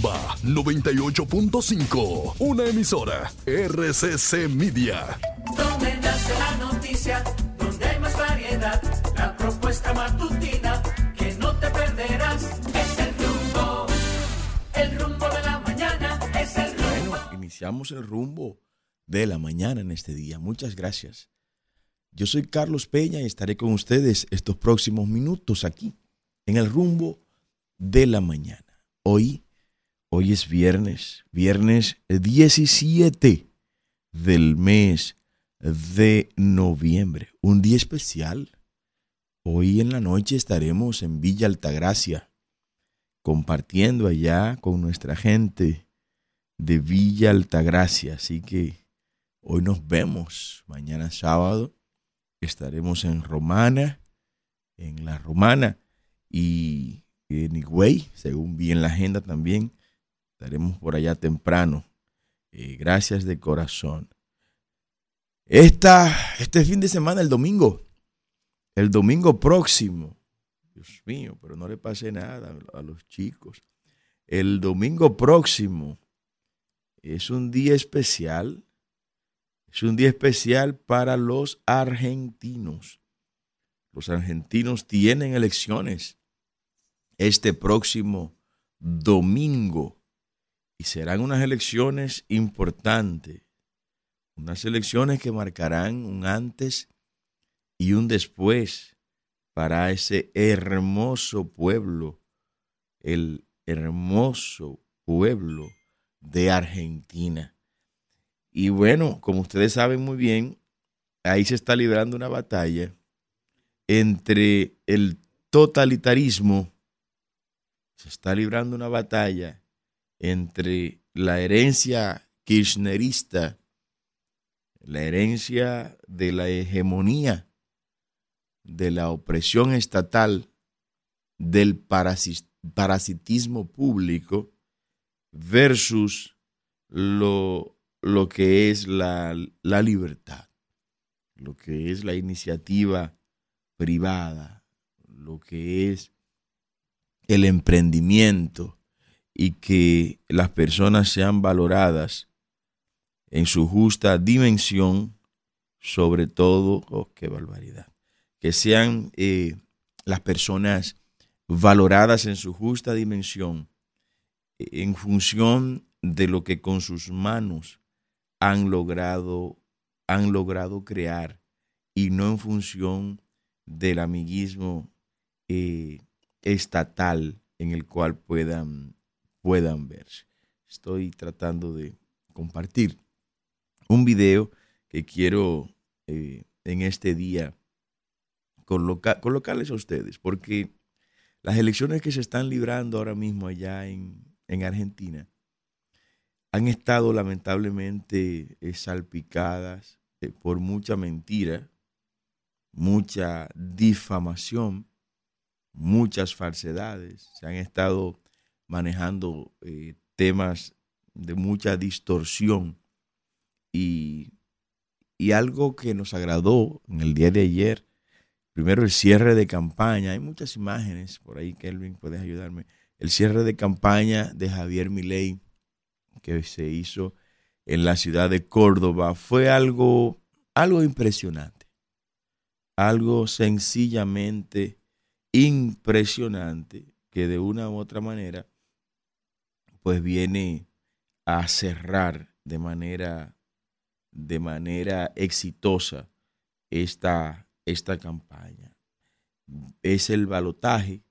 Rumba 98.5, una emisora RCC Media. Donde nace la noticia, donde hay más variedad, la propuesta matutina que no te perderás. Es el rumbo, el rumbo de la mañana, es el rumbo. Bueno, iniciamos el rumbo de la mañana en este día. Muchas gracias. Yo soy Carlos Peña y estaré con ustedes estos próximos minutos aquí en el rumbo de la mañana. Hoy, hoy es viernes, viernes 17 del mes de noviembre, un día especial. Hoy en la noche estaremos en Villa Altagracia, compartiendo allá con nuestra gente de Villa Altagracia. Así que hoy nos vemos. Mañana sábado estaremos en Romana, en la Romana. Y en Higüey, según vi en la agenda también, estaremos por allá temprano. Eh, gracias de corazón. Esta, este fin de semana, el domingo, el domingo próximo, Dios mío, pero no le pase nada a los chicos. El domingo próximo es un día especial, es un día especial para los argentinos. Los argentinos tienen elecciones este próximo domingo y serán unas elecciones importantes, unas elecciones que marcarán un antes y un después para ese hermoso pueblo, el hermoso pueblo de Argentina. Y bueno, como ustedes saben muy bien, ahí se está librando una batalla entre el totalitarismo se está librando una batalla entre la herencia kirchnerista, la herencia de la hegemonía, de la opresión estatal, del parasitismo público, versus lo, lo que es la, la libertad, lo que es la iniciativa privada, lo que es el emprendimiento y que las personas sean valoradas en su justa dimensión, sobre todo, oh, qué barbaridad, que sean eh, las personas valoradas en su justa dimensión en función de lo que con sus manos han logrado, han logrado crear y no en función del amiguismo eh, estatal en el cual puedan, puedan verse. Estoy tratando de compartir un video que quiero eh, en este día colocarles a ustedes, porque las elecciones que se están librando ahora mismo allá en, en Argentina han estado lamentablemente eh, salpicadas eh, por mucha mentira, mucha difamación muchas falsedades, se han estado manejando eh, temas de mucha distorsión. Y, y algo que nos agradó en el día de ayer, primero el cierre de campaña, hay muchas imágenes por ahí, Kelvin, puedes ayudarme, el cierre de campaña de Javier Milei que se hizo en la ciudad de Córdoba fue algo, algo impresionante, algo sencillamente impresionante que de una u otra manera pues viene a cerrar de manera de manera exitosa esta, esta campaña. Es el balotaje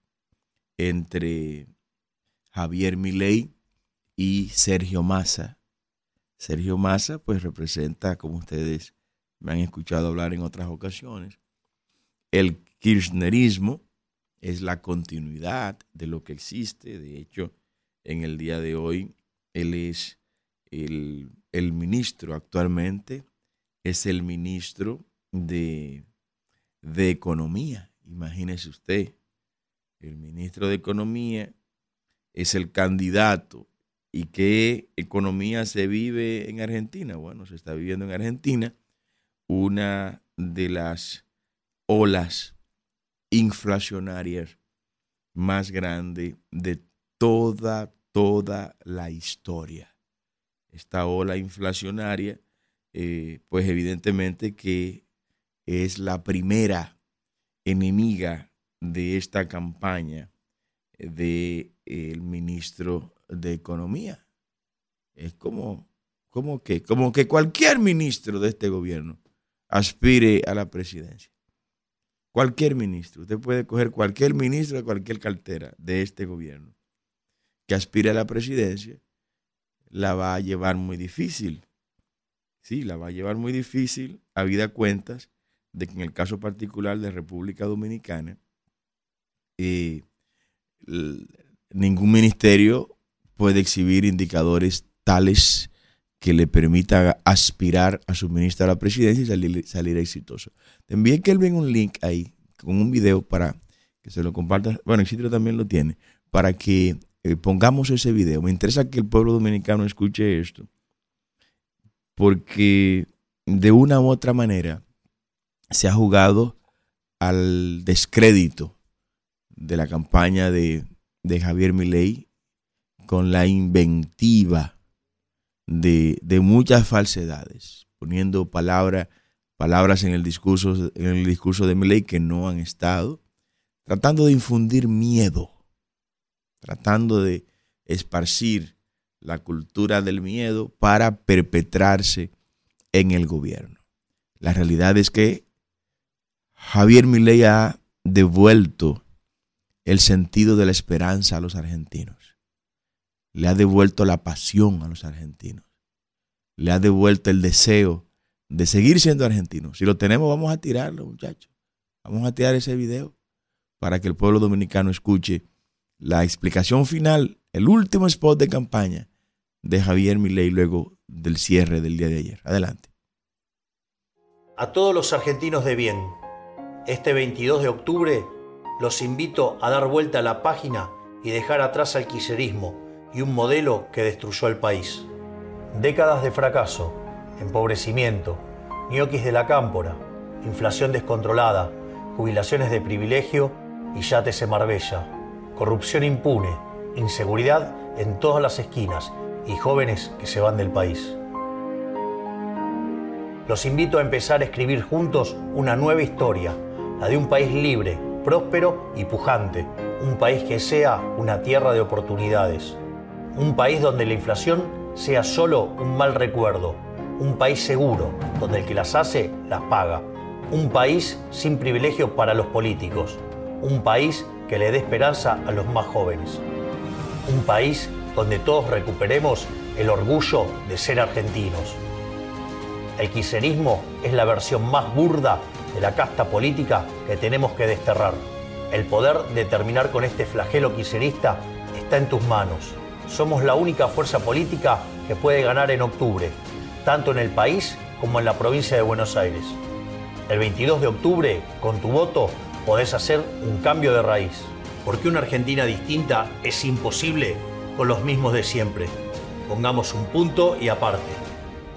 entre Javier Milei y Sergio Massa. Sergio Massa pues representa, como ustedes me han escuchado hablar en otras ocasiones, el kirchnerismo, es la continuidad de lo que existe. De hecho, en el día de hoy, él es el, ministro actualmente, es el ministro de, de Economía. Imagínese usted, el ministro de Economía es el candidato. ¿Y qué economía se vive en Argentina? Bueno, se está viviendo en Argentina una de las olas inflacionarias más grande de toda, toda la historia. Esta ola inflacionaria, eh, pues evidentemente que es la primera enemiga de esta campaña del el ministro de Economía. Es como, como, que, como que cualquier ministro de este gobierno aspire a la presidencia. Cualquier ministro. Usted puede coger cualquier ministro de cualquier cartera de este gobierno que aspire a la presidencia, la va a llevar muy difícil. Sí, la va a llevar muy difícil, a vida cuentas, de que en el caso particular de República Dominicana, eh, ningún ministerio puede exhibir indicadores tales que le permita aspirar a suministrar a la presidencia y salir, salir exitoso. Te envié que él venga un link ahí con un video para que se lo comparta. Bueno, Isidro también lo tiene, para que eh, pongamos ese video. Me interesa que el pueblo dominicano escuche esto, porque de una u otra manera se ha jugado al descrédito de la campaña de, de Javier Milei con la inventiva de, de muchas falsedades, poniendo palabras palabras en el discurso, en el discurso de Milei que no han estado, tratando de infundir miedo, tratando de esparcir la cultura del miedo para perpetrarse en el gobierno. La realidad es que Javier Milei ha devuelto el sentido de la esperanza a los argentinos. Le ha devuelto la pasión a los argentinos. Le ha devuelto el deseo de seguir siendo argentinos. Si lo tenemos, vamos a tirarlo, muchachos. Vamos a tirar ese video para que el pueblo dominicano escuche la explicación final, el último spot de campaña de Javier Milei luego del cierre del día de ayer. Adelante. A todos los argentinos de bien, este 22 de octubre los invito a dar vuelta a la página y dejar atrás al quiserismo y un modelo que destruyó el país. Décadas de fracaso, empobrecimiento, ñoquis de la cámpora, inflación descontrolada, jubilaciones de privilegio y yates en Marbella, corrupción impune, inseguridad en todas las esquinas y jóvenes que se van del país. Los invito a empezar a escribir juntos una nueva historia, la de un país libre, próspero y pujante, un país que sea una tierra de oportunidades, un país donde la inflación sea solo un mal recuerdo, un país seguro, donde el que las hace las paga, un país sin privilegio para los políticos, un país que le dé esperanza a los más jóvenes, un país donde todos recuperemos el orgullo de ser argentinos. El quiserismo es la versión más burda de la casta política que tenemos que desterrar. El poder de terminar con este flagelo quiserista está en tus manos. Somos la única fuerza política que puede ganar en octubre tanto en el país como en la provincia de Buenos Aires. El 22 de octubre, con tu voto, podés hacer un cambio de raíz, porque una Argentina distinta es imposible con los mismos de siempre. Pongamos un punto y aparte.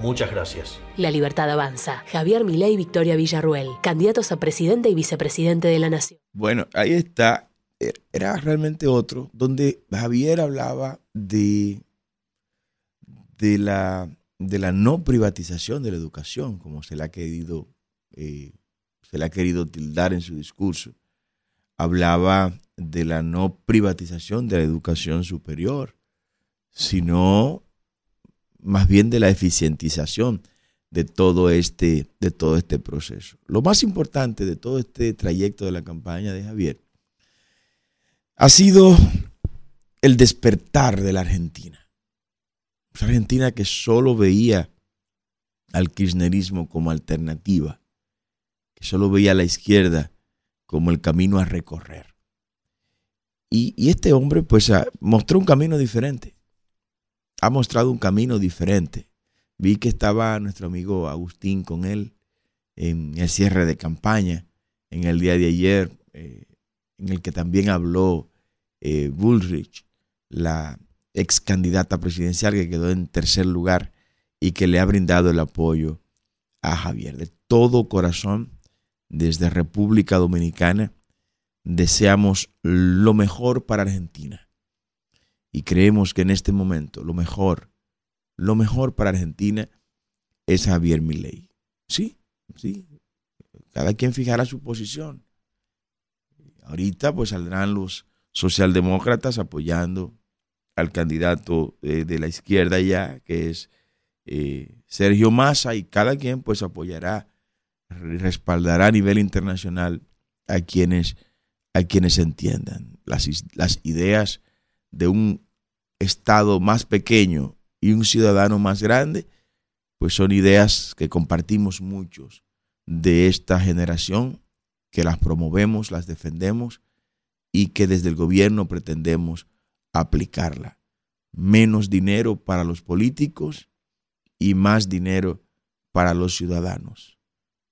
Muchas gracias. La libertad avanza. Javier Milei y Victoria Villarruel, candidatos a presidente y vicepresidente de la Nación. Bueno, ahí está. Era realmente otro, donde Javier hablaba de, de la de la no privatización de la educación, como se le ha querido, eh, se le ha querido tildar en su discurso. Hablaba de la no privatización de la educación superior, sino más bien de la eficientización de todo este, de todo este proceso. Lo más importante de todo este trayecto de la campaña de Javier ha sido el despertar de la Argentina Argentina que solo veía al kirchnerismo como alternativa, que solo veía a la izquierda como el camino a recorrer. Y, este hombre pues mostró un camino diferente, ha mostrado un camino diferente. Vi que estaba nuestro amigo Agustín con él en el cierre de campaña, en el día de ayer, eh, en el que también habló eh, Bullrich, la ex candidata presidencial que quedó en tercer lugar y que le ha brindado el apoyo a Javier. De todo corazón, desde República Dominicana, deseamos lo mejor para Argentina. Y creemos que en este momento lo mejor, lo mejor para Argentina es Javier Milei. Sí, sí. Cada quien fijará su posición. Ahorita pues saldrán los socialdemócratas apoyando al candidato eh, de la izquierda ya, que es eh, Sergio Massa, y cada quien pues apoyará, respaldará a nivel internacional a quienes, a quienes entiendan las, las ideas de un Estado más pequeño y un ciudadano más grande, pues son ideas que compartimos muchos de esta generación, que las promovemos, las defendemos y que desde el gobierno pretendemos aplicarla. Menos dinero para los políticos y más dinero para los ciudadanos.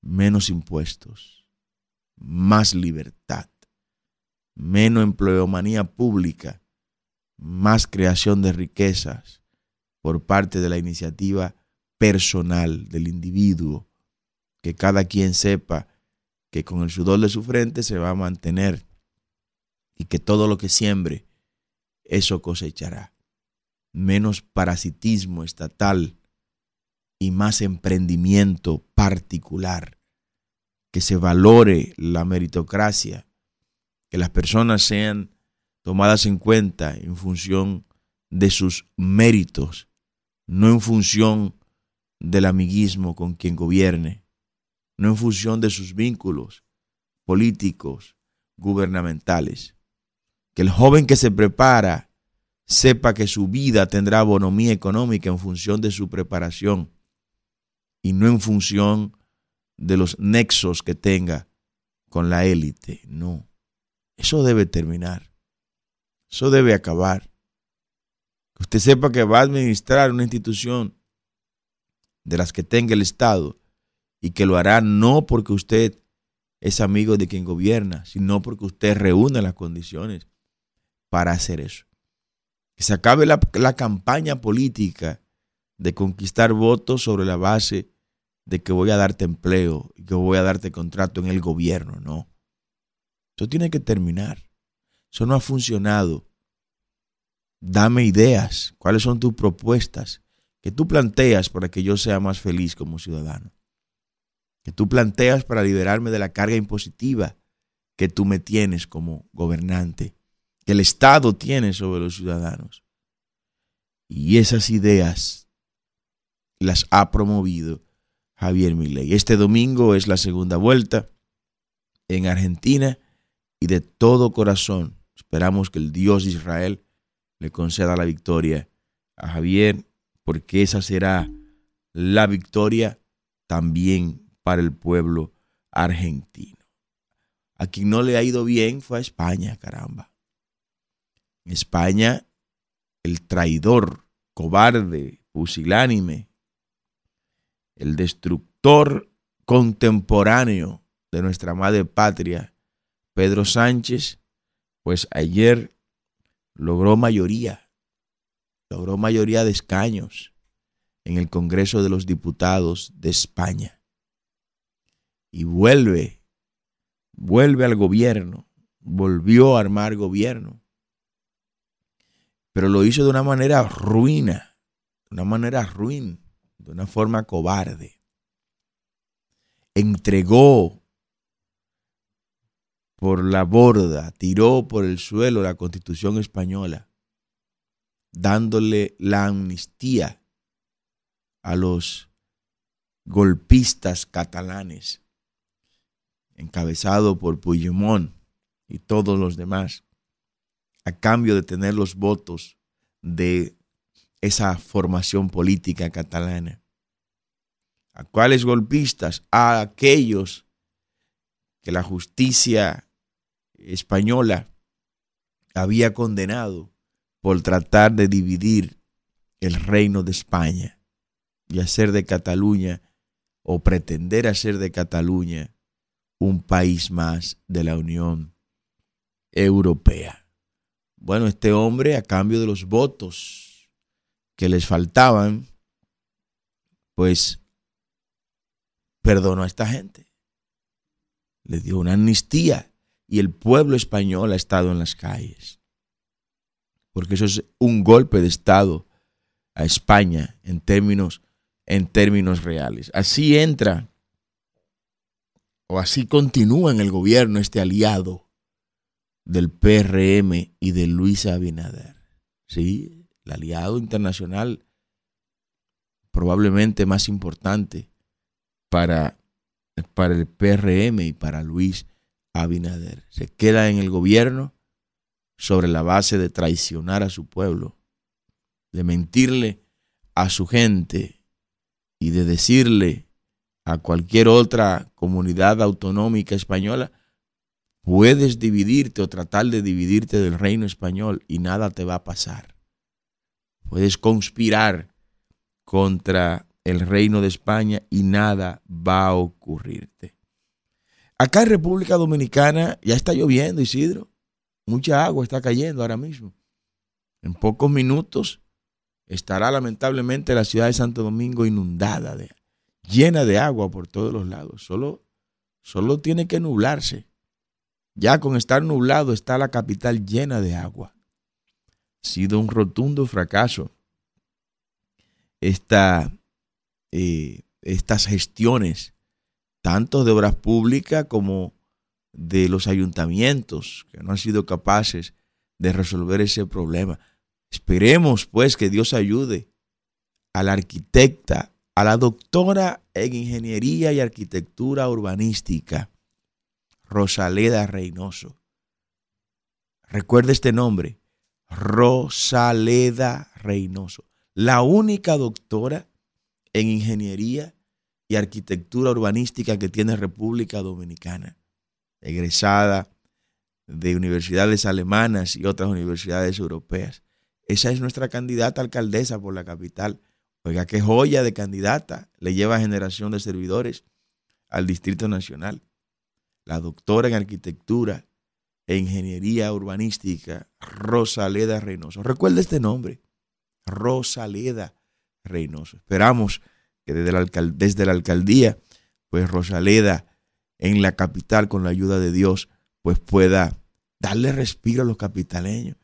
Menos impuestos, más libertad, menos empleomanía pública, más creación de riquezas por parte de la iniciativa personal del individuo, que cada quien sepa que con el sudor de su frente se va a mantener y que todo lo que siembre, eso cosechará. Menos parasitismo estatal y más emprendimiento particular, que se valore la meritocracia, que las personas sean tomadas en cuenta en función de sus méritos, no en función del amiguismo con quien gobierne, no en función de sus vínculos políticos, gubernamentales. Que el joven que se prepara sepa que su vida tendrá bonomía económica en función de su preparación y no en función de los nexos que tenga con la élite. No, eso debe terminar. Eso debe acabar. Que usted sepa que va a administrar una institución de las que tenga el Estado y que lo hará no porque usted es amigo de quien gobierna, sino porque usted reúne las condiciones para hacer eso. Que se acabe la, la campaña política de conquistar votos sobre la base de que voy a darte empleo y que voy a darte contrato en el gobierno, no. Eso tiene que terminar. Eso no ha funcionado. Dame ideas. ¿Cuáles son tus propuestas que tú planteas para que yo sea más feliz como ciudadano? Que tú planteas para liberarme de la carga impositiva que tú me tienes como gobernante, que el Estado tiene sobre los ciudadanos. Y esas ideas las ha promovido Javier Milei. Este domingo es la segunda vuelta en Argentina y de todo corazón Esperamos que el Dios de Israel le conceda la victoria a Javier, porque esa será la victoria también para el pueblo argentino. A quien no le ha ido bien fue a España, caramba. España, el traidor, cobarde, pusilánime, el destructor contemporáneo de nuestra madre patria, Pedro Sánchez, pues ayer logró mayoría, logró mayoría de escaños en el Congreso de los Diputados de España. Y vuelve, vuelve al gobierno, volvió a armar gobierno. Pero lo hizo de una manera ruina, de una manera ruin, de una forma cobarde. Entregó por la borda, tiró por el suelo la constitución española, dándole la amnistía a los golpistas catalanes, encabezado por Puigdemont y todos los demás, a cambio de tener los votos de esa formación política catalana. ¿A cuáles golpistas? A aquellos que la justicia española había condenado por tratar de dividir el reino de España y hacer de Cataluña o pretender hacer de Cataluña un país más de la Unión Europea. Bueno, este hombre a cambio de los votos que les faltaban, pues perdonó a esta gente. Le dio una amnistía y el pueblo español ha estado en las calles. porque eso es un golpe de Estado a España en términos, en términos reales. Así entra o así continúa en el gobierno este aliado del PRM y de Luis Abinader. Sí, el aliado internacional probablemente más importante para, para el PRM y para Luis Abinader. Se queda en el gobierno sobre la base de traicionar a su pueblo, de mentirle a su gente y de decirle a cualquier otra comunidad autonómica española, puedes dividirte o tratar de dividirte del reino español y nada te va a pasar. Puedes conspirar contra el reino de España y nada va a ocurrirte. Acá en República Dominicana ya está lloviendo, Isidro. Mucha agua está cayendo ahora mismo. En pocos minutos estará lamentablemente la ciudad de Santo Domingo inundada, llena de agua por todos los lados. Solo, solo tiene que nublarse. Ya con estar nublado está la capital llena de agua. Sido un rotundo fracaso eh, estas gestiones, tanto de obras públicas como de los ayuntamientos, que no han sido capaces de resolver ese problema. Esperemos pues que Dios ayude a la arquitecta, a la doctora en ingeniería y arquitectura urbanística, Rosaleda Reynoso. Recuerde este nombre, Rosaleda Reynoso la única doctora en ingeniería y arquitectura urbanística que tiene República Dominicana, egresada de universidades alemanas y otras universidades europeas. Esa es nuestra candidata alcaldesa por la capital. Oiga, qué joya de candidata le lleva generación de servidores al Distrito Nacional. La doctora en arquitectura e ingeniería urbanística, Rosaleda Reynoso. Recuerde este nombre. Rosaleda Reynoso. Esperamos que desde la, desde la alcaldía, pues Rosaleda en la capital, con la ayuda de Dios, pues pueda darle respiro a los capitaleños.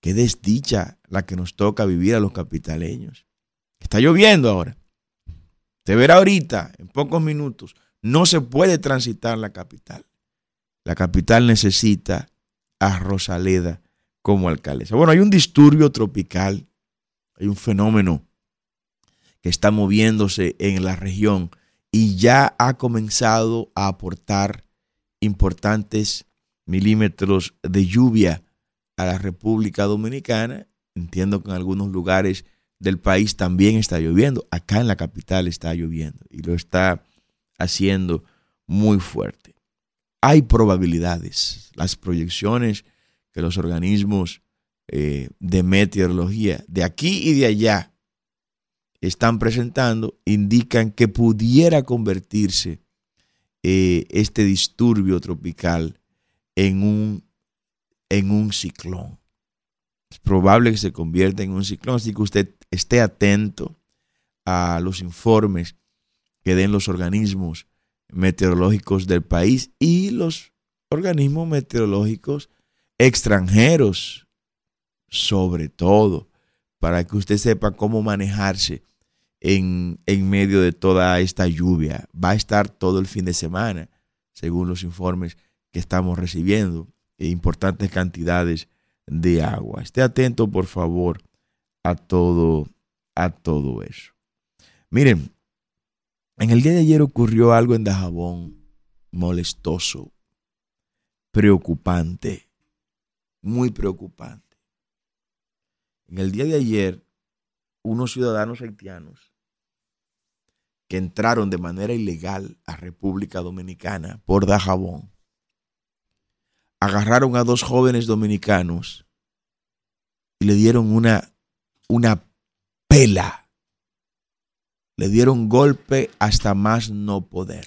Qué desdicha la que nos toca vivir a los capitaleños. Está lloviendo ahora. Te verá ahorita, en pocos minutos. No se puede transitar la capital. La capital necesita a Rosaleda como alcaldesa. Bueno, hay un disturbio tropical hay un fenómeno que está moviéndose en la región y ya ha comenzado a aportar importantes milímetros de lluvia a la República Dominicana. Entiendo que en algunos lugares del país también está lloviendo. Acá en la capital está lloviendo y lo está haciendo muy fuerte. Hay probabilidades, las proyecciones que los organismos eh, de meteorología de aquí y de allá están presentando indican que pudiera convertirse eh, este disturbio tropical en un, en un ciclón. Es probable que se convierta en un ciclón, así que usted esté atento a los informes que den los organismos meteorológicos del país y los organismos meteorológicos extranjeros sobre todo, para que usted sepa cómo manejarse en, medio de toda esta lluvia. Va a estar todo el fin de semana, según los informes que estamos recibiendo, e importantes cantidades de agua. Esté atento, por favor, a todo, a todo eso. Miren, en el día de ayer ocurrió algo en Dajabón molestoso, preocupante, muy preocupante. En el día de ayer, unos ciudadanos haitianos que entraron de manera ilegal a República Dominicana por Dajabón, agarraron a dos jóvenes dominicanos y le dieron una, una pela. Le dieron golpe hasta más no poder.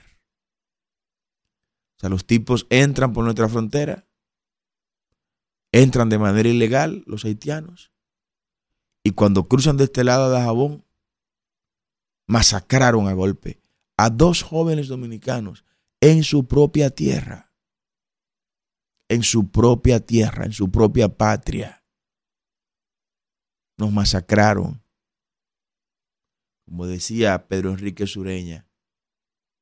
O sea, los tipos entran por nuestra frontera, entran de manera ilegal los haitianos, y cuando cruzan de este lado de Jabón, masacraron a golpe a dos jóvenes dominicanos en su propia tierra. En su propia tierra, en su propia patria. nos masacraron. Como decía Pedro Enrique Sureña,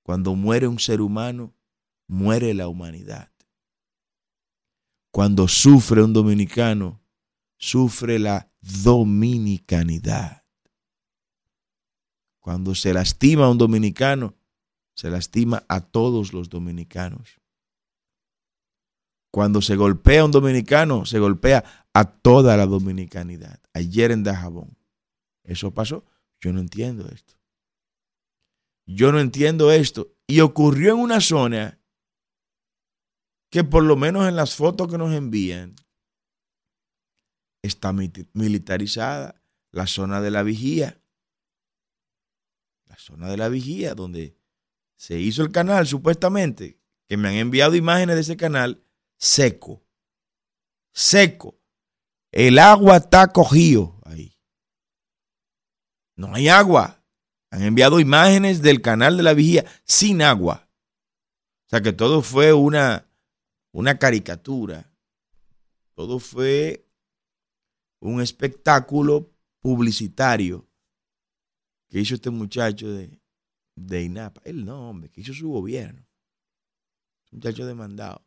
cuando muere un ser humano, muere la humanidad. Cuando sufre un dominicano, sufre la dominicanidad. Cuando se lastima a un dominicano, se lastima a todos los dominicanos. Cuando se golpea un dominicano, se golpea a toda la dominicanidad. Ayer en Dajabón. Eso pasó. Yo no entiendo esto. Yo no entiendo esto. Y ocurrió en una zona que por lo menos en las fotos que nos envían está militarizada. La zona de la vigía. La zona de la vigía donde se hizo el canal supuestamente, que me han enviado imágenes de ese canal seco. Seco. El agua está cogido. No hay agua. Han enviado imágenes del canal de la vigía sin agua. O sea que todo fue una, una caricatura. Todo fue un espectáculo publicitario que hizo este muchacho de, de INAPA. Él no, hombre, que hizo su gobierno. muchacho demandado.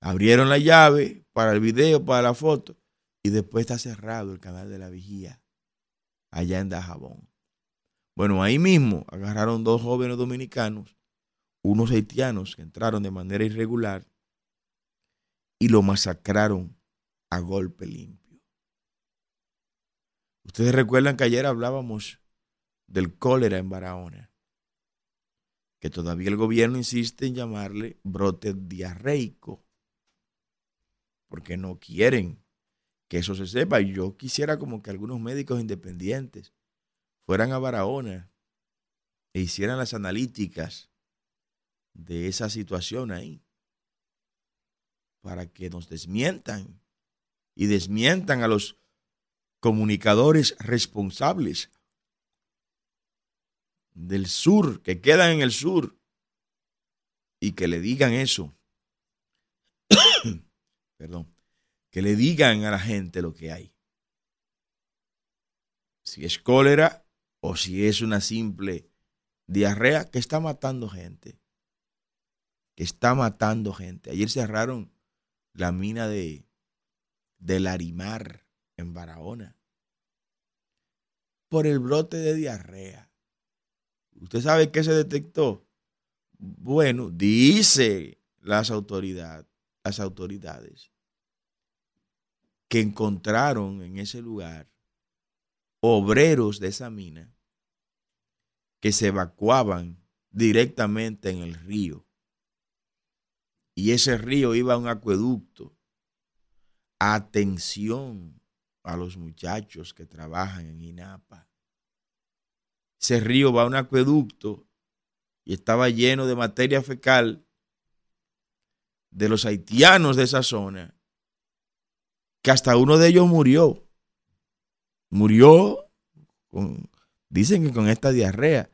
Abrieron la llave para el video, para la foto, y después está cerrado el canal de la vigía allá en Dajabón. Bueno, ahí mismo agarraron dos jóvenes dominicanos, unos haitianos que entraron de manera irregular y lo masacraron a golpe limpio. Ustedes recuerdan que ayer hablábamos del cólera en Barahona, que todavía el gobierno insiste en llamarle brote diarreico, porque no quieren que eso se sepa. Y yo quisiera como que algunos médicos independientes fueran a Barahona e hicieran las analíticas de esa situación ahí, para que nos desmientan y desmientan a los comunicadores responsables del sur, que quedan en el sur, y que le digan eso. Perdón. Que le digan a la gente lo que hay. Si es cólera, o si es una simple diarrea que está matando gente. Que está matando gente. Ayer cerraron la mina de, de Larimar en Barahona por el brote de diarrea. ¿Usted sabe qué se detectó? Bueno, dice las autoridades, las autoridades que encontraron en ese lugar obreros de esa mina que se evacuaban directamente en el río. Y ese río iba a un acueducto. Atención a los muchachos que trabajan en INAPA. Ese río va a un acueducto y estaba lleno de materia fecal de los haitianos de esa zona, que hasta uno de ellos murió murió, con, dicen que con esta diarrea,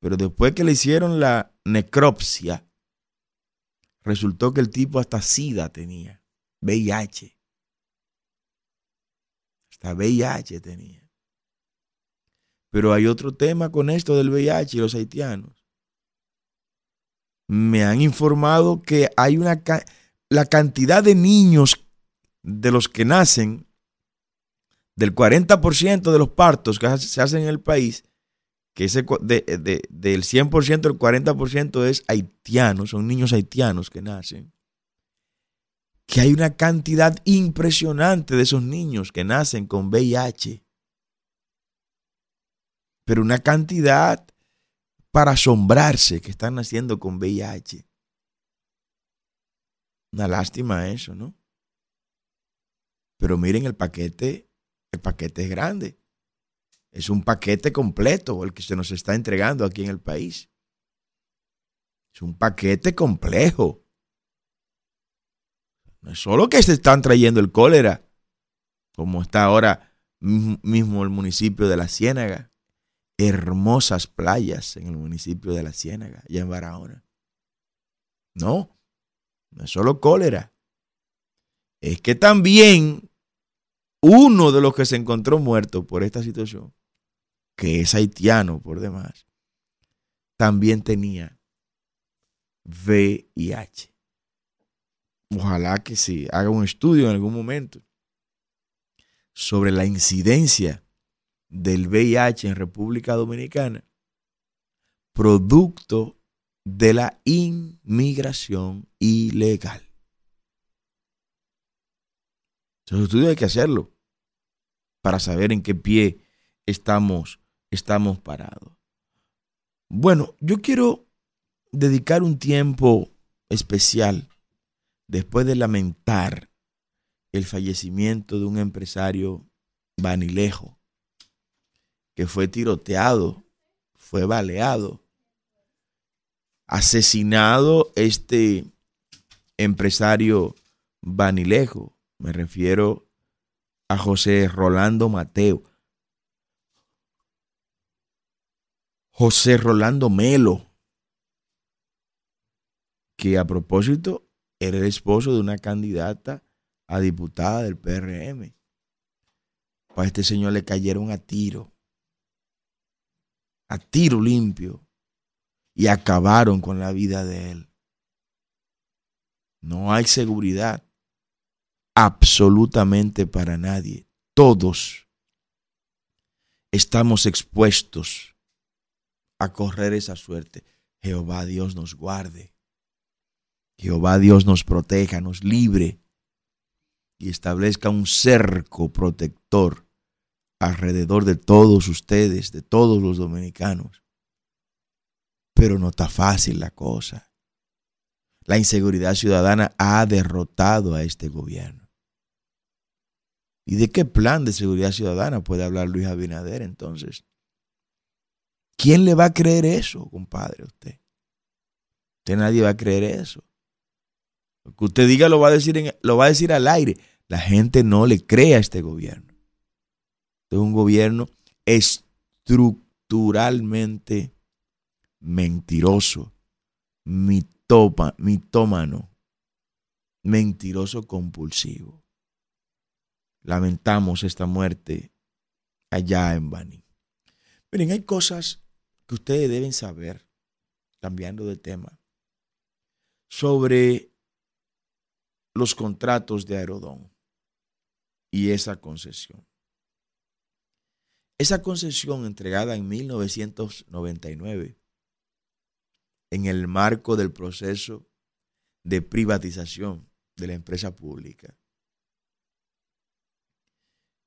pero después que le hicieron la necropsia, resultó que el tipo hasta SIDA tenía, VIH. Hasta VIH tenía. Pero hay otro tema con esto del VIH y los haitianos. Me han informado que hay una la cantidad de niños de los que nacen del 40% de los partos que se hacen en el país, que ese, del 100%, el 40% es haitiano, son niños haitianos que nacen, que hay una cantidad impresionante de esos niños que nacen con VIH, pero una cantidad para asombrarse que están naciendo con VIH. Una lástima eso, ¿no? Pero miren el paquete el paquete es grande. Es un paquete completo el que se nos está entregando aquí en el país. Es un paquete complejo. No es solo que se están trayendo el cólera, como está ahora mismo el municipio de La Ciénaga. Hermosas playas en el municipio de La Ciénaga, allá en Barahona. No, no es solo cólera. Es que también uno de los que se encontró muerto por esta situación, que es haitiano por demás, también tenía VIH. Ojalá que se haga un estudio en algún momento sobre la incidencia del VIH en República Dominicana, producto de la inmigración ilegal. Esos estudios hay que hacerlo para saber en qué pie estamos, estamos parados. Bueno, yo quiero dedicar un tiempo especial después de lamentar el fallecimiento de un empresario vanilejo que fue tiroteado, fue baleado, asesinado este empresario vanilejo. Me refiero a José Rolando Mateo. José Rolando Melo, que a propósito era el esposo de una candidata a diputada del PRM. A este señor le cayeron a tiro, a tiro limpio, y acabaron con la vida de él. No hay seguridad absolutamente para nadie. Todos estamos expuestos a correr esa suerte. Jehová Dios nos guarde. Jehová Dios nos proteja, nos libre y establezca un cerco protector alrededor de todos ustedes, de todos los dominicanos. Pero no está fácil la cosa. La inseguridad ciudadana ha derrotado a este gobierno. ¿Y de qué plan de seguridad ciudadana puede hablar Luis Abinader entonces? ¿Quién le va a creer eso, compadre, usted? Usted nadie va a creer eso. Lo que usted diga lo va a decir, lo va a decir al aire. La gente no le cree a este gobierno. Este es un gobierno estructuralmente mentiroso, mitopa, mitómano, mentiroso compulsivo. Lamentamos esta muerte allá en Bani. Miren, hay cosas que ustedes deben saber, cambiando de tema, sobre los contratos de Aerodón y esa concesión. Esa concesión entregada en 1999 en el marco del proceso de privatización de la empresa pública,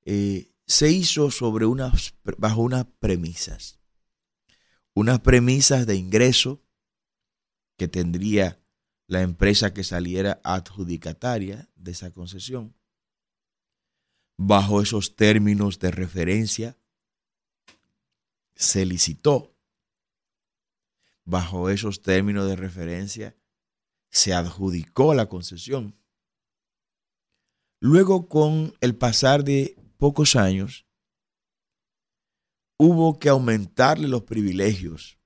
eh, se hizo sobre unas, bajo unas premisas, unas premisas de ingreso que tendría la empresa que saliera adjudicataria de esa concesión. Bajo esos términos de referencia, se licitó. Bajo esos términos de referencia, se adjudicó la concesión. Luego, con el pasar de pocos años, hubo que aumentarle los privilegios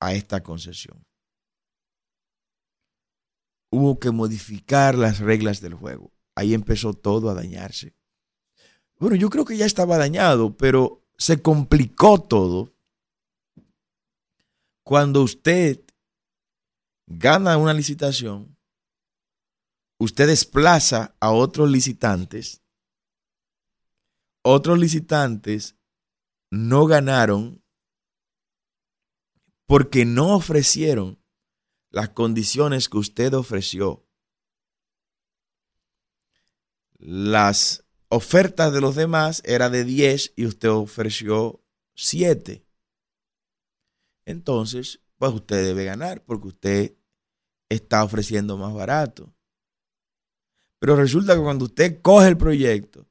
a esta concesión hubo que modificar las reglas del juego. Ahí empezó todo a dañarse. Bueno, yo creo que ya estaba dañado, pero se complicó todo cuando usted gana una licitación, usted desplaza a otros licitantes, otros licitantes no ganaron porque no ofrecieron las condiciones que usted ofreció, las ofertas de los demás era de 10 y usted ofreció 7. Entonces, pues usted debe ganar porque usted está ofreciendo más barato. Pero resulta que cuando usted coge el proyecto,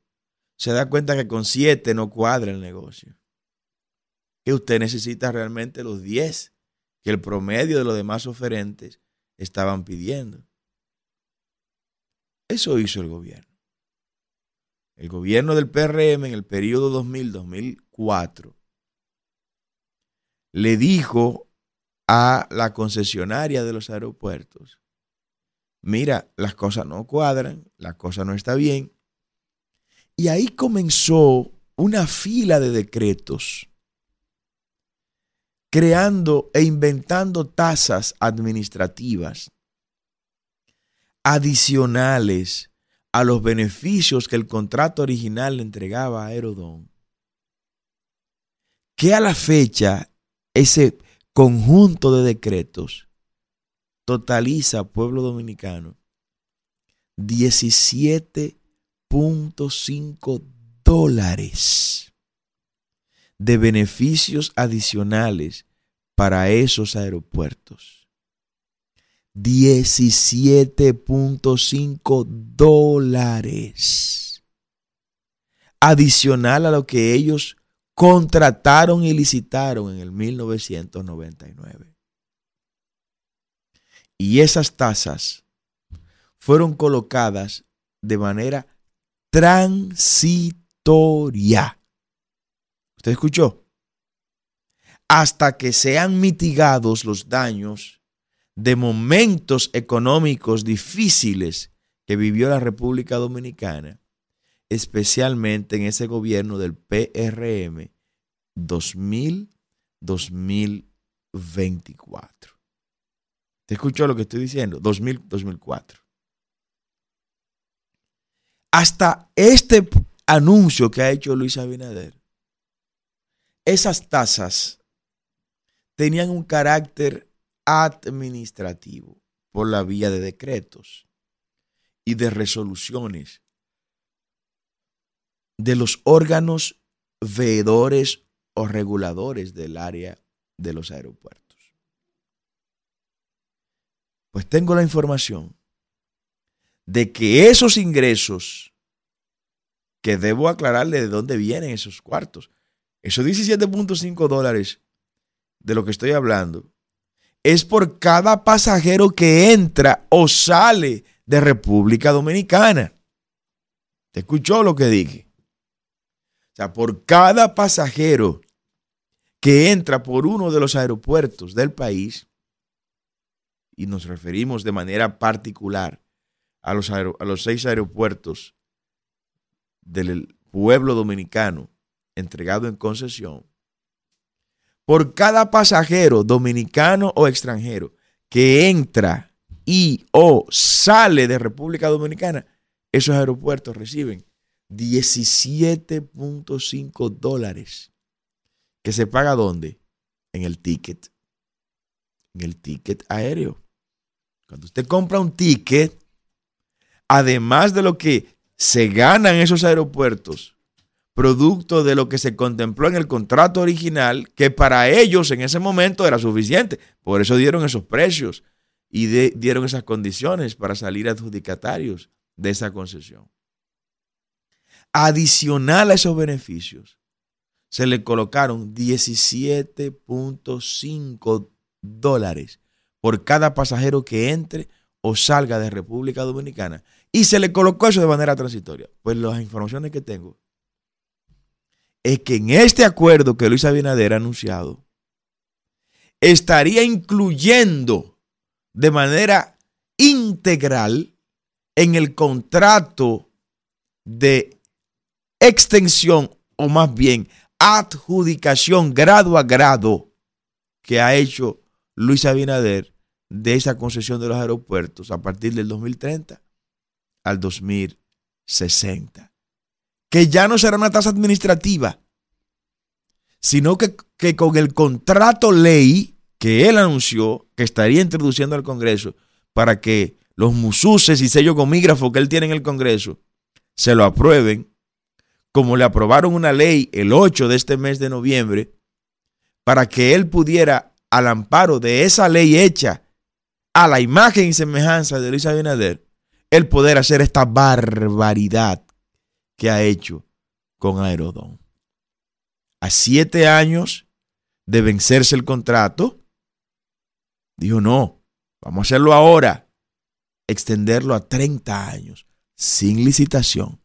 se da cuenta que con 7 no cuadra el negocio. Que usted necesita realmente los 10 que el promedio de los demás oferentes estaban pidiendo. Eso hizo el gobierno. El gobierno del PRM en el periodo 2000-2004 le dijo a la concesionaria de los aeropuertos, mira, las cosas no cuadran, la cosa no está bien, Y ahí comenzó una fila de decretos creando e inventando tasas administrativas adicionales a los beneficios que el contrato original le entregaba a Aerodón, que a la fecha ese conjunto de decretos totaliza, pueblo dominicano, 17.5 dólares de beneficios adicionales para esos aeropuertos. 17.5 dólares. Adicional a lo que ellos contrataron y licitaron en el 1999. Y esas tasas fueron colocadas de manera transitoria. ¿Usted escuchó? Hasta que sean mitigados los daños de momentos económicos difíciles que vivió la República Dominicana, especialmente en ese gobierno del PRM 2000-2024. ¿Te escuchó lo que estoy diciendo? 2000-2004. Hasta este anuncio que ha hecho Luis Abinader, esas tasas tenían un carácter administrativo por la vía de decretos y de resoluciones de los órganos veedores o reguladores del área de los aeropuertos. Pues tengo la información de que esos ingresos, que debo aclararle de dónde vienen esos cuartos, esos 17.5 dólares de lo que estoy hablando, es por cada pasajero que entra o sale de República Dominicana. ¿Te escuchó lo que dije? O sea, por cada pasajero que entra por uno de los aeropuertos del país, y nos referimos de manera particular a los, a los seis aeropuertos del pueblo dominicano entregado en concesión, por cada pasajero dominicano o extranjero que entra y o sale de República Dominicana, esos aeropuertos reciben 17.5 dólares. ¿Que se paga dónde? En el ticket. En el ticket aéreo. Cuando usted compra un ticket, además de lo que se gana en esos aeropuertos, producto de lo que se contempló en el contrato original, que para ellos en ese momento era suficiente. Por eso dieron esos precios y dieron esas condiciones para salir adjudicatarios de esa concesión. Adicional a esos beneficios, se le colocaron 17.5 dólares por cada pasajero que entre o salga de República Dominicana. Y se le colocó eso de manera transitoria. Pues las informaciones que tengo es que en este acuerdo que Luis Abinader ha anunciado, estaría incluyendo de manera integral en el contrato de extensión o más bien adjudicación grado a grado que ha hecho Luis Abinader de esa concesión de los aeropuertos a partir del 2030 al 2060. Que ya no será una tasa administrativa, sino que, que con el contrato ley que él anunció que estaría introduciendo al Congreso para que los mususes y sellos gomígrafos que él tiene en el Congreso se lo aprueben, como le aprobaron una ley el 8 de este mes de noviembre, para que él pudiera, al amparo de esa ley hecha a la imagen y semejanza de Luis Abinader, el poder hacer esta barbaridad que ha hecho con Aerodón. A siete años de vencerse el contrato, dijo, no, vamos a hacerlo ahora, extenderlo a 30 años, sin licitación.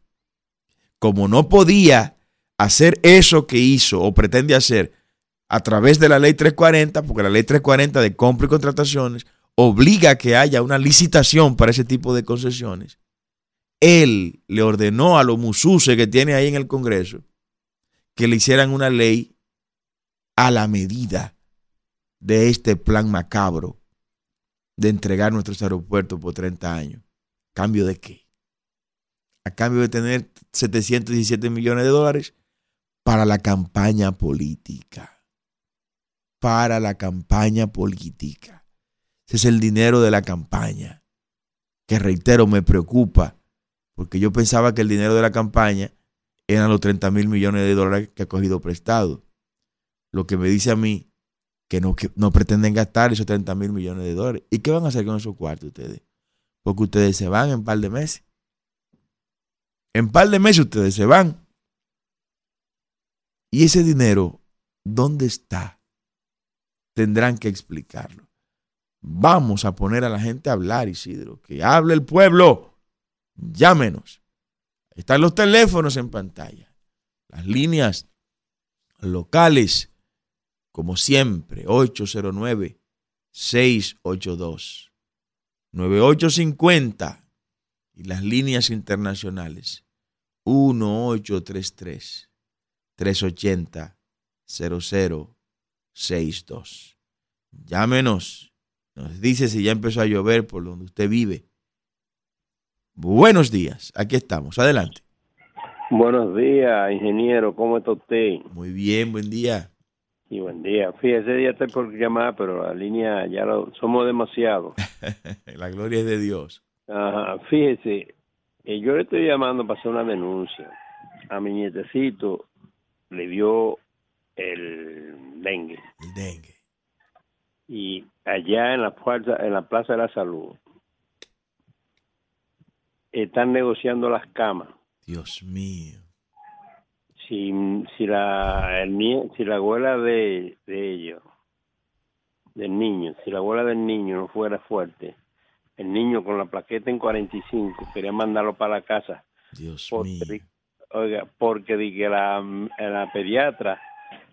Como no podía hacer eso que hizo o pretende hacer a través de la ley 340, porque la ley 340 de compra y contrataciones obliga a que haya una licitación para ese tipo de concesiones, él le ordenó a los mususes que tiene ahí en el Congreso que le hicieran una ley a la medida de este plan macabro de entregar nuestros aeropuertos por 30 años. ¿Cambio de qué? A cambio de tener 717 millones de dólares para la campaña política. Para la campaña política. Ese es el dinero de la campaña. Que reitero, me preocupa. Porque yo pensaba que el dinero de la campaña eran los 30 mil millones de dólares que ha cogido prestado. Lo que me dice a mí que no, que no pretenden gastar esos 30 mil millones de dólares. ¿Y qué van a hacer con esos cuartos ustedes? Porque ustedes se van en par de meses. En par de meses ustedes se van. Y ese dinero, ¿dónde está? Tendrán que explicarlo. Vamos a poner a la gente a hablar, Isidro. Que hable el pueblo. Llámenos. Están los teléfonos en pantalla. Las líneas locales, como siempre, 809-682-9850. Y las líneas internacionales, 1833-380-0062. Llámenos. Nos dice si ya empezó a llover por donde usted vive. Buenos días, aquí estamos, adelante. Buenos días, ingeniero, ¿cómo está usted? Muy bien, buen día. Y buen día. Fíjese, día estoy por llamar, pero la línea ya lo somos demasiado. la gloria es de Dios. Ajá, fíjese, eh, yo le estoy llamando para hacer una denuncia. A mi nietecito le dio el dengue. El dengue. Y allá en la, plaza, en la Plaza de la Salud están negociando las camas. Dios mío. Si, si la el, si la abuela de, de ellos, del niño, si la abuela del niño no fuera fuerte, el niño con la plaqueta en 45 quería mandarlo para la casa. Dios porque, mío. Oiga, porque dije la, la pediatra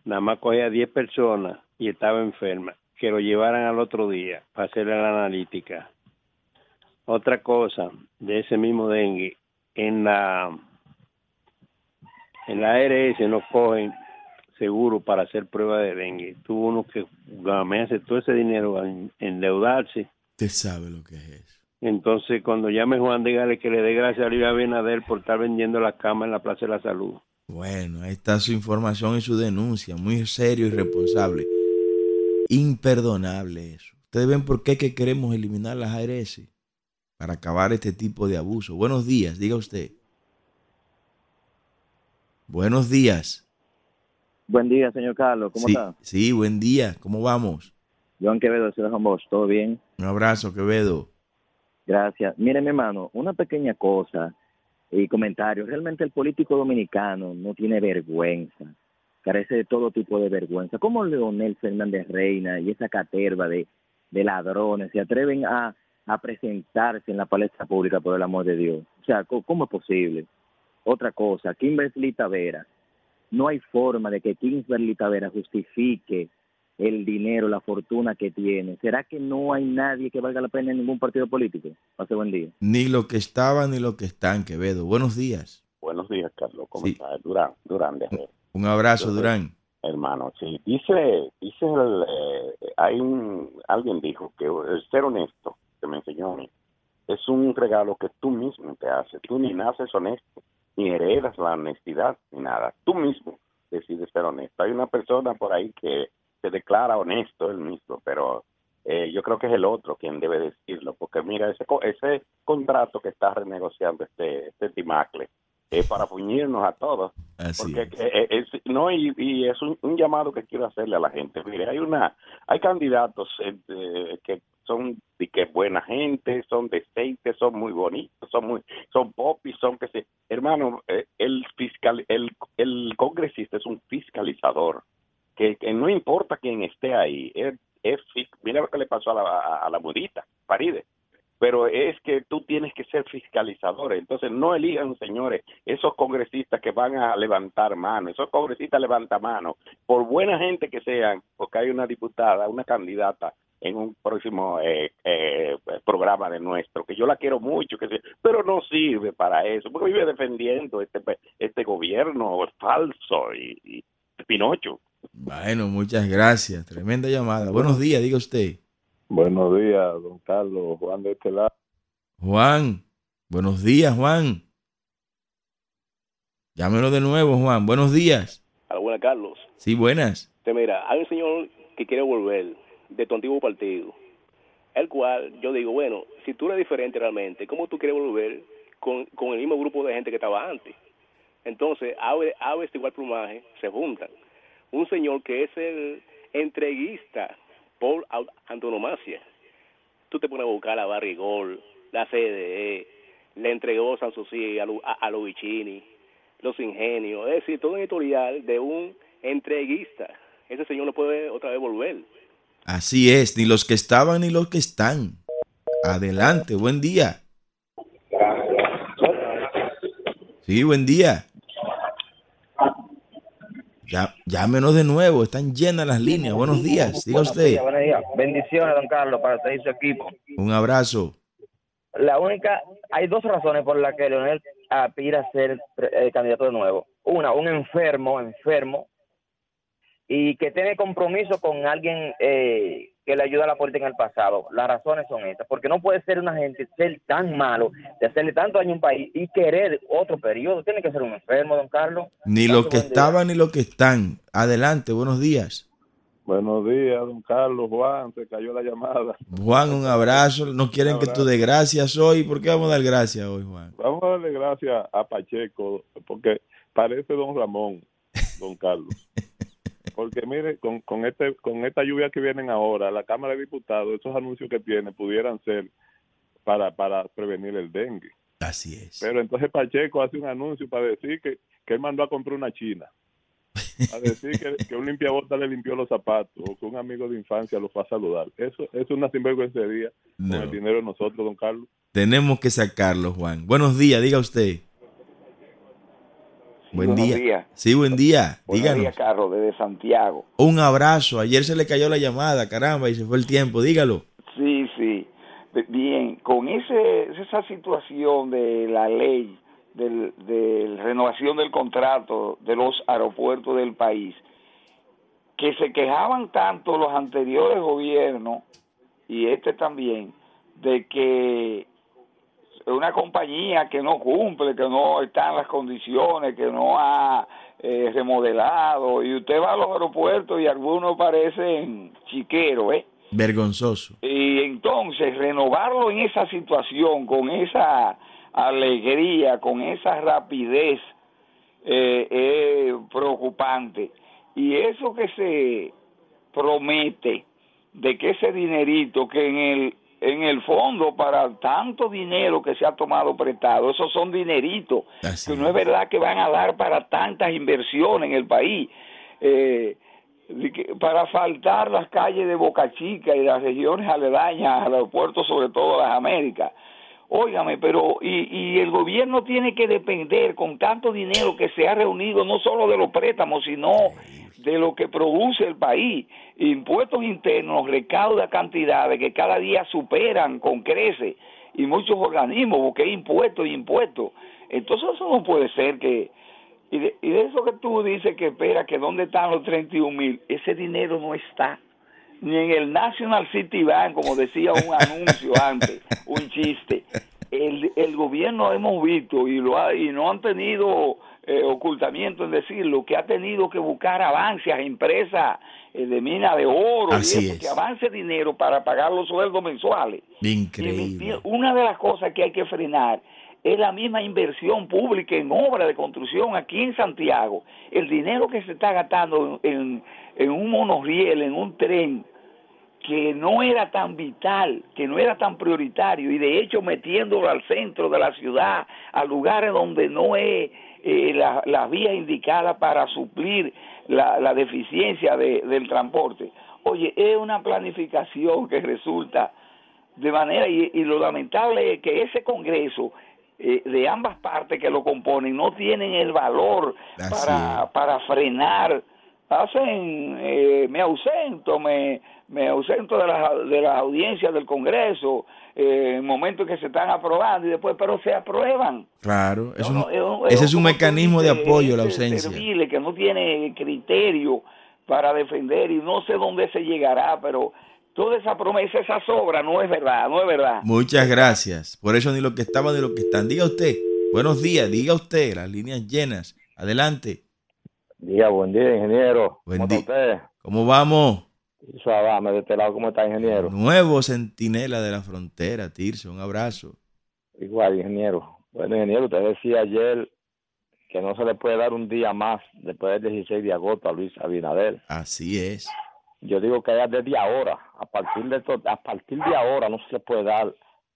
nada más cogía 10 personas y estaba enferma, que lo llevaran al otro día para hacerle la analítica. Otra cosa de ese mismo dengue, en la en la ARS no cogen seguro para hacer prueba de dengue. Tuvo uno que gamearse todo ese dinero a endeudarse. Usted sabe lo que es eso. Entonces, cuando llame Juan, dígale que le dé gracias a Luis Abinader por estar vendiendo la cama en la Plaza de la Salud. Bueno, ahí está su información y su denuncia. Muy serio y responsable. Imperdonable eso. Ustedes ven por qué que queremos eliminar las ARS para acabar este tipo de abuso. Buenos días, diga usted. Buenos días. Buen día, señor Carlos. ¿Cómo sí, está? Sí, buen día. ¿Cómo vamos? Joan Quevedo, de Ciudad Bosch. ¿Todo bien? Un abrazo, Quevedo. Gracias. Mire, mi hermano, una pequeña cosa y comentario. Realmente el político dominicano no tiene vergüenza. Carece de todo tipo de vergüenza. ¿Cómo Leonel Fernández Reina y esa caterva de, de ladrones se atreven a, a presentarse en la palestra pública por el amor de Dios? O sea, ¿cómo es posible? Otra cosa, Kimberly Tavera. No hay forma de que Kimberly Tavera justifique el dinero, la fortuna que tiene. ¿Será que no hay nadie que valga la pena en ningún partido político? Pase buen día. Ni lo que estaban ni lo que están, Quevedo. Buenos días. Buenos días, Carlos. ¿Cómo Sí. estás? Durán, Durán de. Un abrazo, Durán. Hermano, sí. Dice, dice el, eh, hay un, alguien dijo que el ser honesto, que me enseñó a mí, es un regalo que tú mismo te haces. Tú ni naces honesto, ni heredas la honestidad, ni nada. Tú mismo decides ser honesto. Hay una persona por ahí que se declara honesto él mismo, pero eh, yo creo que es el otro quien debe decirlo, porque mira, ese, ese contrato que está renegociando este, este Timacle para puñirnos a todos. Así Porque es. eh, es, no y, y es un, un llamado que quiero hacerle a la gente. Mire, hay una, hay candidatos eh, eh, que son de que buena gente, son decentes, son muy bonitos, son muy, son popis, son que se, hermano, eh, el fiscal, el, el congresista es un fiscalizador que, que no importa quién esté ahí, es, mira lo que le pasó a la, a, a la mudita, Paride pero es que tú tienes que ser fiscalizador. Entonces, no elijan, señores, esos congresistas que van a levantar mano, esos congresistas levantan mano, por buena gente que sean, porque hay una diputada, una candidata en un próximo eh, eh, programa de nuestro, que yo la quiero mucho, que se- pero no sirve para eso, porque vive defendiendo este este gobierno falso y, y Pinocho. Bueno, muchas gracias. Tremenda llamada. Buenos días, diga usted. Buenos días, don Carlos, Juan de este lado. Juan. Buenos días, Juan. Llámelo de nuevo, Juan. Buenos días. Hola, Carlos. Sí, buenas. Te mira, hay un señor que quiere volver de tu antiguo partido, el cual yo digo, bueno, si tú eres diferente realmente, ¿cómo tú quieres volver con, con el mismo grupo de gente que estaba antes? Entonces, aves, aves de igual plumaje se juntan. Un señor que es el entreguista por antonomasia. Tú te pones a buscar a Barrigol, la CDE, le entregó Sanssouci a, a, a Lovicini, los ingenios, es decir, todo un editorial de un entreguista. Ese señor no puede otra vez volver. Así es, ni los que estaban ni los que están. Adelante, buen día. Sí, buen día. Ya, llámenos de nuevo, están llenas las líneas. Buenos días, diga usted. Buenos días. Bendiciones, don Carlos, para usted y su equipo. Un abrazo. La única, hay dos razones por las que Leonel aspira a ser eh, candidato de nuevo. Una, un enfermo, enfermo, y que tiene compromiso con alguien eh, que le ayuda a la política en el pasado. Las razones son estas, porque no puede ser una gente ser tan malo, de hacerle tanto daño a un país y querer otro periodo. Tiene que ser un enfermo, don Carlos. Ni los que estaban ni los que están. Adelante, buenos días. Buenos días, don Carlos, Juan, se cayó la llamada. Juan, un abrazo. No quieren que tú des gracias hoy. ¿Por qué vamos a dar gracias hoy, Juan? Vamos a darle gracias a Pacheco, porque parece don Ramón, don Carlos. Porque mire, con, con, este, con esta lluvia que vienen ahora, la Cámara de Diputados, esos anuncios que tiene pudieran ser para, para prevenir el dengue. Así es. Pero entonces Pacheco hace un anuncio para decir que, que él mandó a comprar una china. A decir que, que un limpiabota le limpió los zapatos o que un amigo de infancia lo fue a saludar. Eso es una sinvergüencería con el dinero de nosotros, don Carlos. Tenemos que sacarlo, Juan. Buenos días, diga usted. Buen día. días. Sí, buen día. Buenos Díganos. días, Carlos, desde Santiago. Un abrazo. Ayer se le cayó la llamada, caramba, y se fue el tiempo. Dígalo. Sí, sí. Bien, con ese, esa situación de la ley del, de renovación del contrato de los aeropuertos del país, que se quejaban tanto los anteriores gobiernos y este también, de que una compañía que no cumple, que no está en las condiciones, que no ha eh, remodelado, y usted va a los aeropuertos y algunos parecen chiqueros, ¿eh? Vergonzoso. Y entonces renovarlo en esa situación, con esa alegría, con esa rapidez, eh, es preocupante. Y eso que se promete de que ese dinerito que en el en el fondo para tanto dinero que se ha tomado prestado, esos son dineritos que no es verdad que van a dar para tantas inversiones en el país. Eh, para faltar las calles de Boca Chica y las regiones aledañas al aeropuerto, sobre todo las Américas. Óigame, pero y, y el gobierno tiene que depender con tanto dinero que se ha reunido, no solo de los préstamos, sino de lo que produce el país. Impuestos internos recauda cantidades que cada día superan con crece y muchos organismos, porque hay impuestos y impuestos. Entonces eso no puede ser que... Y de, y de eso que tú dices que espera, que dónde están los 31 mil, ese dinero no está ni en el National City Bank, como decía un anuncio antes, un chiste. El, el gobierno hemos visto y lo ha- y no han tenido eh, ocultamiento en decirlo, que ha tenido que buscar avances a empresas eh, de mina de oro Así y eso, es. que avance dinero para pagar los sueldos mensuales. Increíble. Y una de las cosas que hay que frenar es la misma inversión pública en obra de construcción aquí en Santiago. El dinero que se está gastando en, en un monorriel, en un tren, que no era tan vital, que no era tan prioritario, y de hecho metiéndolo al centro de la ciudad, a lugares donde no es eh, la, la vía indicada para suplir la, la deficiencia de- del transporte. Oye, es una planificación que resulta de manera, y, y lo lamentable es que ese Congreso eh, de ambas partes que lo componen no tienen el valor para, para frenar hacen, eh, me ausento, me, me ausento de las de las audiencias del Congreso eh, en momentos que se están aprobando y después, pero se aprueban. Claro, es No, ese es un mecanismo de apoyo, la ausencia. servile que no tiene criterio para defender y no sé dónde se llegará, pero toda esa promesa, esa sobra, no es verdad, no es verdad. Muchas gracias. Por eso ni lo que estaban ni lo que están. Diga usted. Buenos días, diga usted, las líneas llenas. Adelante. Día, buen día, ingeniero. Buen ¿Cómo día. usted? ¿Cómo vamos? Suavame de este lado, ¿cómo está, ingeniero? Nuevo centinela de la frontera, Tirso. Un abrazo. Igual, ingeniero. Bueno, ingeniero, usted decía ayer que no se le puede dar un día más después del 16 de agosto a Luis Abinader. Así es. Yo digo que ya desde ahora, a partir de to- a partir de ahora no se le puede dar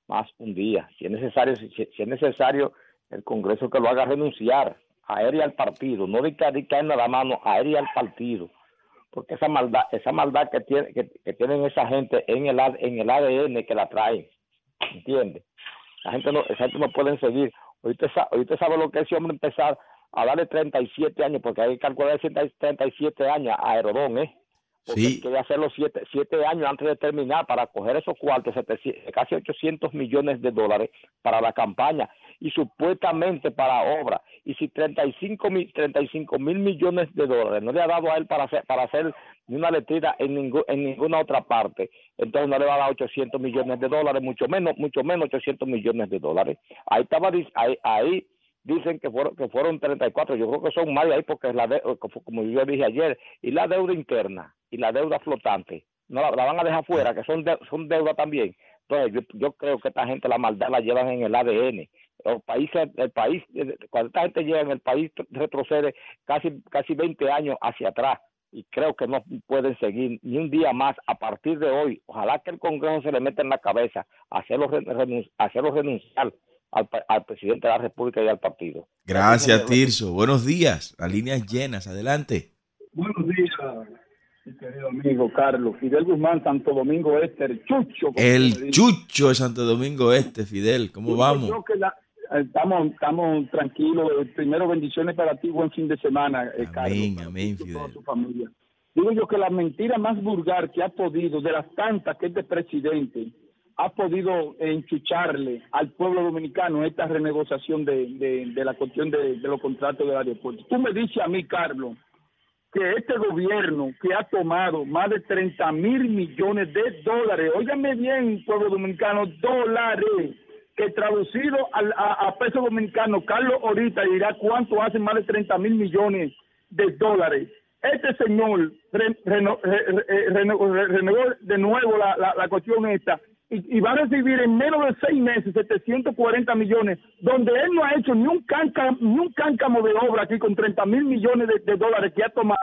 más un día. Si es necesario, si, si es necesario el Congreso que lo haga renunciar a él y al partido, no a él nada más, no, a él y al partido. Porque esa maldad, esa maldad que tiene, que, tienen esa gente en el en el ADN que la traen, ¿entiende? La gente no, esa gente no pueden seguir. Ahorita ahorita sabe lo que es ese hombre empezar a darle 37 años, porque hay que calcular 37 años a Aerodón, ¿eh? Porque Sí. quiere hacerlo siete, siete años antes de terminar para coger esos cuartos, 700 casi 800 millones de dólares para la campaña y supuestamente para obra. Y si 35 mil, 35 mil millones de dólares no le ha dado a él para hacer, para hacer ni una letrina en, en ninguna otra parte, entonces no le va a dar 800 millones de dólares, mucho menos, mucho menos 800 millones de dólares. Ahí estaba, ahí, ahí dicen que fueron que fueron 34, yo creo que son más de ahí porque la de- como yo dije ayer, y la deuda interna y la deuda flotante, no la, van a dejar fuera, que son de- son deuda también. Entonces yo, creo que esta gente la maldad la llevan en el ADN. Los países, el país, eh, cuando esta gente llega en el país retrocede casi casi 20 años hacia atrás y creo que no pueden seguir ni un día más a partir de hoy. Ojalá que el Congreso se le meta en la cabeza hacerlo, hacerlo renunciar al, pa- al presidente de la República y al partido. Gracias, Tirso. Buenos días. Las líneas llenas. Adelante. Buenos días, mi querido amigo Carlos. Fidel Guzmán, Santo Domingo Este, el Chucho. El. Chucho de Santo Domingo Este, Fidel. ¿Cómo vamos? yo que la- eh, estamos, estamos tranquilos. Eh, Primero, bendiciones para ti. Buen fin de semana, eh, Carlos. Amén, para amén, y toda Fidel. tu familia. Digo yo que la mentira más vulgar que ha podido, de las tantas que este presidente ha podido enchucharle al pueblo dominicano esta renegociación de, la cuestión de, los contratos del aeropuerto. Tú me dices a mí, Carlos, que este gobierno que ha tomado más de 30 mil millones de dólares, óigame bien, pueblo dominicano, dólares, que traducido al- a, a peso dominicano, Carlos ahorita dirá cuánto hacen más de 30 mil millones de dólares. Este señor renegó de nuevo la, la cuestión esta y, y va a recibir en menos de seis meses 740 millones, donde él no ha hecho ni un cáncamo, ni un cáncamo de obra aquí con 30 mil millones de, de dólares que ha tomado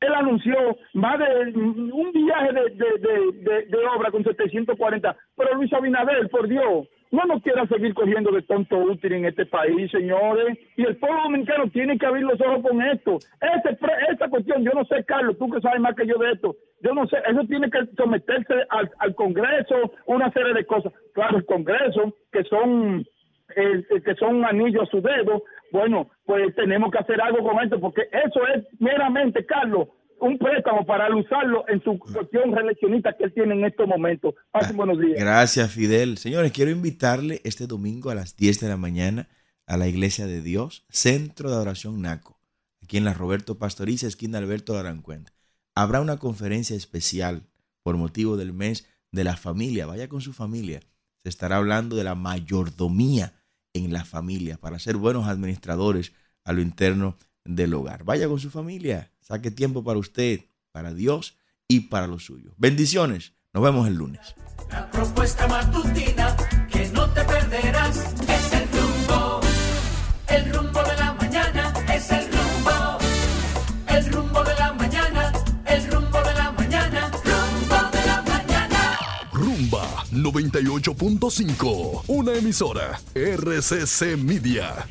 él anunció más de un viaje de, de, de, obra con 740. Pero Luis Abinader, por Dios, no nos quiera seguir cogiendo de tonto útil en este país, señores. Y el pueblo dominicano tiene que abrir los ojos con esto. Este, esta cuestión, yo no sé, Carlos, tú que sabes más que yo de esto, yo no sé, eso tiene que someterse al, Congreso, una serie de cosas. Claro, el Congreso, que son eh, que son un anillo a su dedo, bueno, pues tenemos que hacer algo con esto, porque eso es meramente, Carlos, un préstamo para usarlo en su cuestión reeleccionista que él tiene en estos momentos. Pasen buenos días. Gracias, Fidel. Señores, quiero invitarle este domingo a las 10 de la mañana a la Iglesia de Dios, Centro de Adoración NACO, aquí en la Roberto Pastoriza, esquina Alberto Larancuenta. Habrá una conferencia especial por motivo del mes de la familia. Vaya con su familia. Se estará hablando de la mayordomía en la familia para ser buenos administradores a lo interno del hogar. Vaya con su familia, saque tiempo para usted, para Dios y para los suyos. Bendiciones. Nos vemos el lunes. La propuesta matutina que no te perderás es el rumbo. El rumbo de la mañana es el rumbo. El rumbo de la mañana, el rumbo de la mañana, rumbo de la mañana. Rumba 98.5, una emisora RCC Media.